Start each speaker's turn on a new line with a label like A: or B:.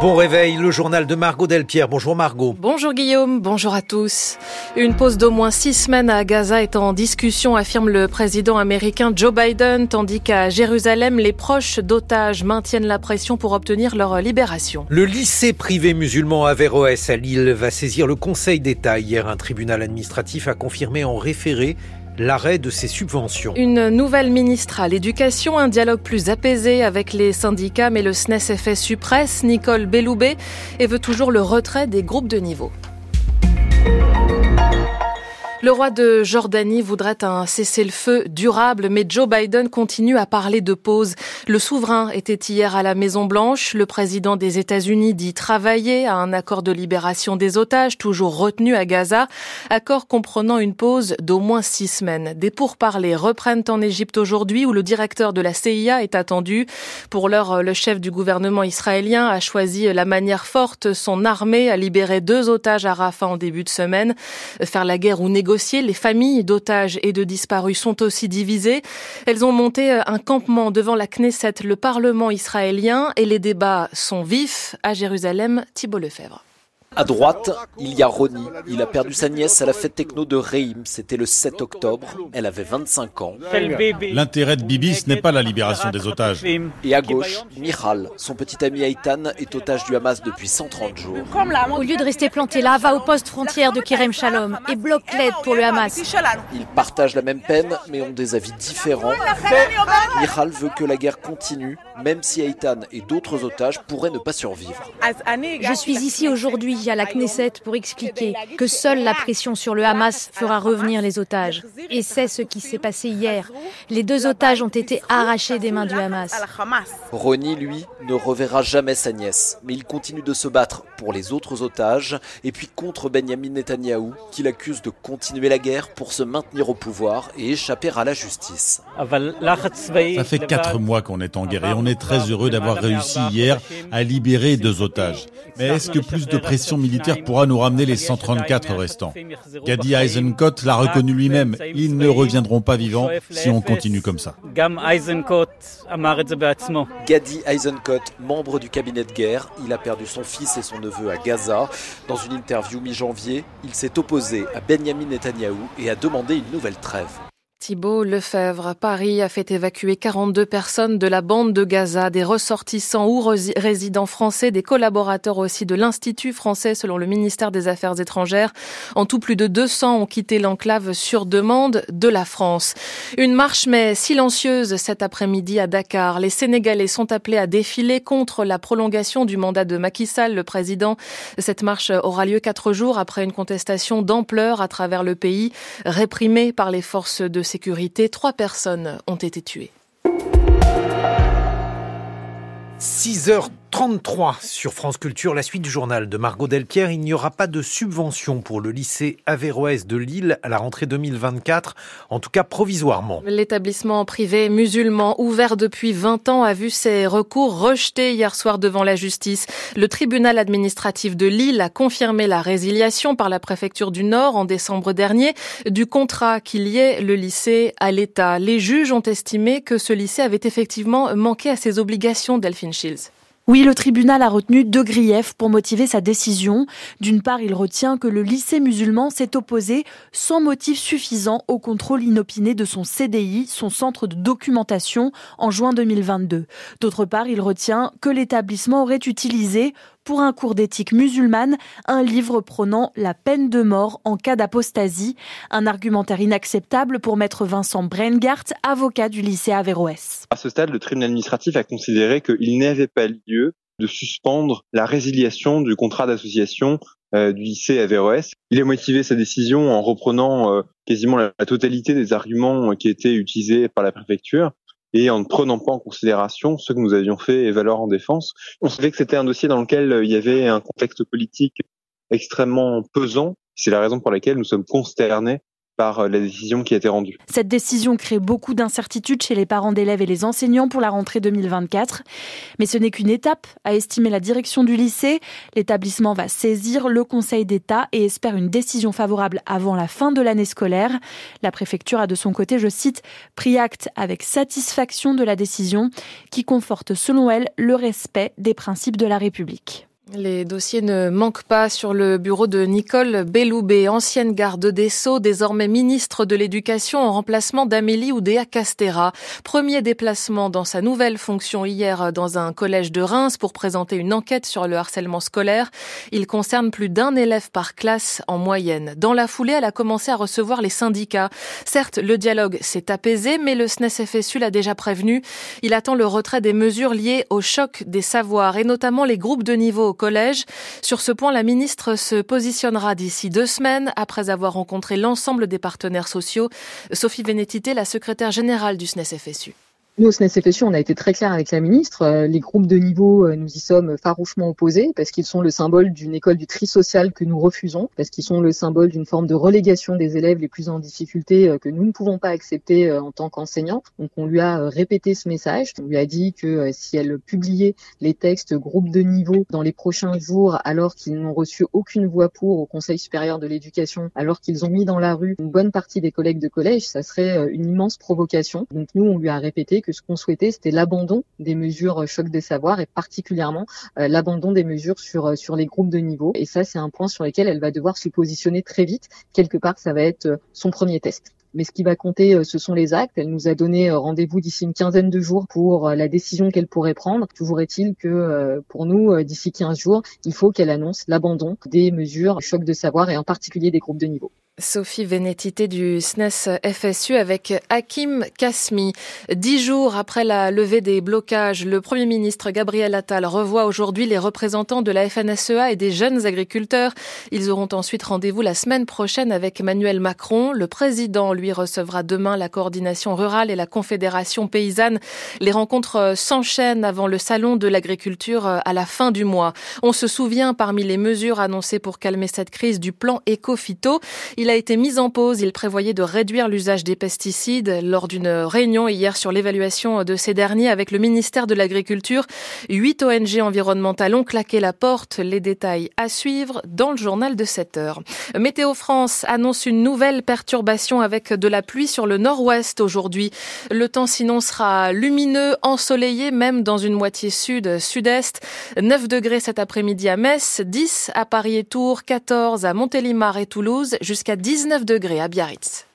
A: Bon réveil, le journal de Margot Delpierre. Bonjour Margot.
B: Bonjour Guillaume, bonjour à tous. Une pause d'au moins six semaines à Gaza est en discussion, affirme le président américain Joe Biden, tandis qu'à Jérusalem, les proches d'otages maintiennent la pression pour obtenir leur libération.
A: Le lycée privé musulman Averroès à Lille va saisir le Conseil d'État. Hier, un tribunal administratif a confirmé en référé l'arrêt de ces subventions.
B: Une nouvelle ministre à l'éducation, un dialogue plus apaisé avec les syndicats, mais le SNES FSU presse, Nicole Belloubet, et veut toujours le retrait des groupes de niveau. Le roi de Jordanie voudrait un cessez-le-feu durable, mais Joe Biden continue à parler de pause. Le souverain était hier à la Maison-Blanche. Le président des États-Unis dit travailler à un accord de libération des otages, toujours retenu à Gaza, accord comprenant une pause d'au moins six semaines. Des pourparlers reprennent en Égypte aujourd'hui, où le directeur de la CIA est attendu. Pour l'heure, le chef du gouvernement israélien a choisi la manière forte, son armée a libéré deux otages à Rafah en début de semaine. Faire la guerre ou négocier les familles d'otages et de disparus sont aussi divisées. Elles ont monté un campement devant la Knesset, le Parlement israélien, et les débats sont vifs. À Jérusalem, Thibault Lefebvre.
C: À droite, il y a Ronnie. Il a perdu sa nièce à la fête techno de Reim. C'était le 7 octobre. Elle avait 25 ans.
D: L'intérêt de Bibi, ce n'est pas la libération des otages.
C: Et à gauche, Michal. Son petit ami Aïtan est otage du Hamas depuis 130 jours.
E: Au lieu de rester planté là, va au poste frontière de Kerem Shalom et bloque l'aide pour le Hamas.
C: Ils partagent la même peine, mais ont des avis différents. Michal veut que la guerre continue, même si Aïtan et d'autres otages pourraient ne pas survivre.
E: Je suis ici aujourd'hui à la Knesset pour expliquer que seule la pression sur le Hamas fera revenir les otages. Et c'est ce qui s'est passé hier. Les deux otages ont été arrachés des mains du Hamas.
C: Ronnie, lui, ne reverra jamais sa nièce, mais il continue de se battre pour les autres otages et puis contre Benjamin Netanyahou, qu'il accuse de continuer la guerre pour se maintenir au pouvoir et échapper à la justice.
D: Ça fait quatre mois qu'on est en guerre et on est très heureux d'avoir réussi hier à libérer deux otages. Mais est-ce que plus de pression militaire pourra nous ramener les 134 restants Gadi Eisenkot l'a reconnu lui-même. Ils ne reviendront pas vivants si on continue comme ça.
C: Gadi Eisenkot, membre du cabinet de guerre, il a perdu son fils et son neveu à Gaza. Dans une interview mi-janvier, il s'est opposé à Benjamin Netanyahou et a demandé une nouvelle trêve.
B: Thibault Lefebvre, Paris a fait évacuer 42 personnes de la bande de Gaza, des ressortissants ou résidents français, des collaborateurs aussi de l'Institut français selon le ministère des Affaires étrangères. En tout, plus de 200 ont quitté l'enclave sur demande de la France. Une marche mais silencieuse cet après-midi à Dakar. Les Sénégalais sont appelés à défiler contre la prolongation du mandat de Macky Sall, le président. Cette marche aura lieu quatre jours après une contestation d'ampleur à travers le pays, réprimée par les forces de sécurité, trois personnes ont été tuées.
A: 6h 33 sur France Culture, la suite du journal de Margot Delpierre. Il n'y aura pas de subvention pour le lycée Averroès de Lille à la rentrée 2024, en tout cas provisoirement.
B: L'établissement privé musulman ouvert depuis 20 ans a vu ses recours rejetés hier soir devant la justice. Le tribunal administratif de Lille a confirmé la résiliation par la préfecture du Nord en décembre dernier du contrat qui liait le lycée à l'État. Les juges ont estimé que ce lycée avait effectivement manqué à ses obligations, Delphine Shields.
F: Oui, le tribunal a retenu deux griefs pour motiver sa décision. D'une part, il retient que le lycée musulman s'est opposé sans motif suffisant au contrôle inopiné de son CDI, son centre de documentation, en juin 2022. D'autre part, il retient que l'établissement aurait utilisé pour un cours d'éthique musulmane, un livre prônant la peine de mort en cas d'apostasie, un argumentaire inacceptable pour maître Vincent Brengart, avocat du lycée Averroès.
G: À ce stade, le tribunal administratif a considéré qu'il n'avait pas lieu de suspendre la résiliation du contrat d'association euh, du lycée Averroès. Il a motivé sa décision en reprenant euh, quasiment la, totalité des arguments qui étaient utilisés par la préfecture et en ne prenant pas en considération ce que nous avions fait et valoir en défense. On savait que c'était un dossier dans lequel euh, il y avait un contexte politique extrêmement pesant. C'est la raison pour laquelle nous sommes consternés par euh, la décision qui a été rendue.
F: Cette décision crée beaucoup d'incertitudes chez les parents d'élèves et les enseignants pour la rentrée 2024. Mais ce n'est qu'une étape, a estimé la direction du lycée. L'établissement va saisir le Conseil d'État et espère une décision favorable avant la fin de l'année scolaire. La préfecture a de son côté, je cite, pris acte avec satisfaction de la décision qui conforte selon elle le respect des principes de la République.
B: Les dossiers ne manquent pas sur le bureau de Nicole Belloubet, ancienne garde des Sceaux, désormais ministre de l'Éducation en remplacement d'Amélie Oudéa Castera. Premier déplacement dans sa nouvelle fonction hier dans un collège de Reims pour présenter une enquête sur le harcèlement scolaire. Il concerne plus d'un élève par classe en moyenne. Dans la foulée, elle a commencé à recevoir les syndicats. Certes, le dialogue s'est apaisé, mais le SNES-FSU l'a déjà prévenu. Il attend le retrait des mesures liées au choc des savoirs et notamment les groupes de niveau Sur ce point, la ministre se positionnera d'ici deux semaines après avoir rencontré l'ensemble des partenaires sociaux. Sophie Vénétité, la secrétaire générale du SNES-FSU.
H: Nous, au SNES-FSU, on a été très clair avec la ministre. Euh, les groupes de niveau, euh, nous y sommes farouchement opposés parce qu'ils sont le symbole d'une école du tri social que nous refusons, parce qu'ils sont le symbole d'une forme de relégation des élèves les plus en difficulté euh, que nous ne pouvons pas accepter en tant qu'enseignants. Donc, on lui a répété ce message. On lui a dit que si elle publiait les textes groupes de niveau dans les prochains jours, alors qu'ils n'ont reçu aucune voix pour au Conseil supérieur de l'éducation, alors qu'ils ont mis dans la rue une bonne partie des collègues de collège, ça serait une immense provocation. Donc, nous, on lui a répété que ce qu'on souhaitait, c'était l'abandon des mesures choc des savoirs et particulièrement euh, l'abandon des mesures sur, euh, sur les groupes de niveau. Et ça, c'est un point sur lequel elle va devoir se positionner très vite. Quelque part, ça va être euh, son premier test. Mais ce qui va compter, ce sont les actes. Elle nous a donné rendez-vous d'ici une quinzaine de jours pour la décision qu'elle pourrait prendre. Toujours est-il que pour nous, d'ici 15 jours, il faut qu'elle annonce l'abandon des mesures choc de savoir et en particulier des groupes de niveau.
B: Sophie Vénétité du SNES FSU avec Hakim Kasmi. Dix jours après la levée des blocages, le Premier ministre Gabriel Attal revoit aujourd'hui les représentants de la FNSEA et des jeunes agriculteurs. Ils auront ensuite rendez-vous la semaine prochaine avec Emmanuel Macron. Le président, lui, recevra demain la coordination rurale et la confédération paysanne. Les rencontres s'enchaînent avant le salon de l'agriculture à la fin du mois. On se souvient parmi les mesures annoncées pour calmer cette crise du plan éco-phyto. Il a été mis en pause. Il prévoyait de réduire l'usage des pesticides lors d'une réunion hier sur l'évaluation de ces derniers avec le ministère de l'Agriculture. Huit ONG environnementales ont claqué la porte. Les détails à suivre dans le journal de 7 heures. Météo France annonce une nouvelle perturbation avec de la pluie sur le nord-ouest aujourd'hui. Le temps sinon sera lumineux, ensoleillé, même dans une moitié sud-sud-est. 9 degrés cet après-midi à Metz, 10 à Paris et Tours, 14 à Montélimar et Toulouse, jusqu'à 19 degrés à Biarritz.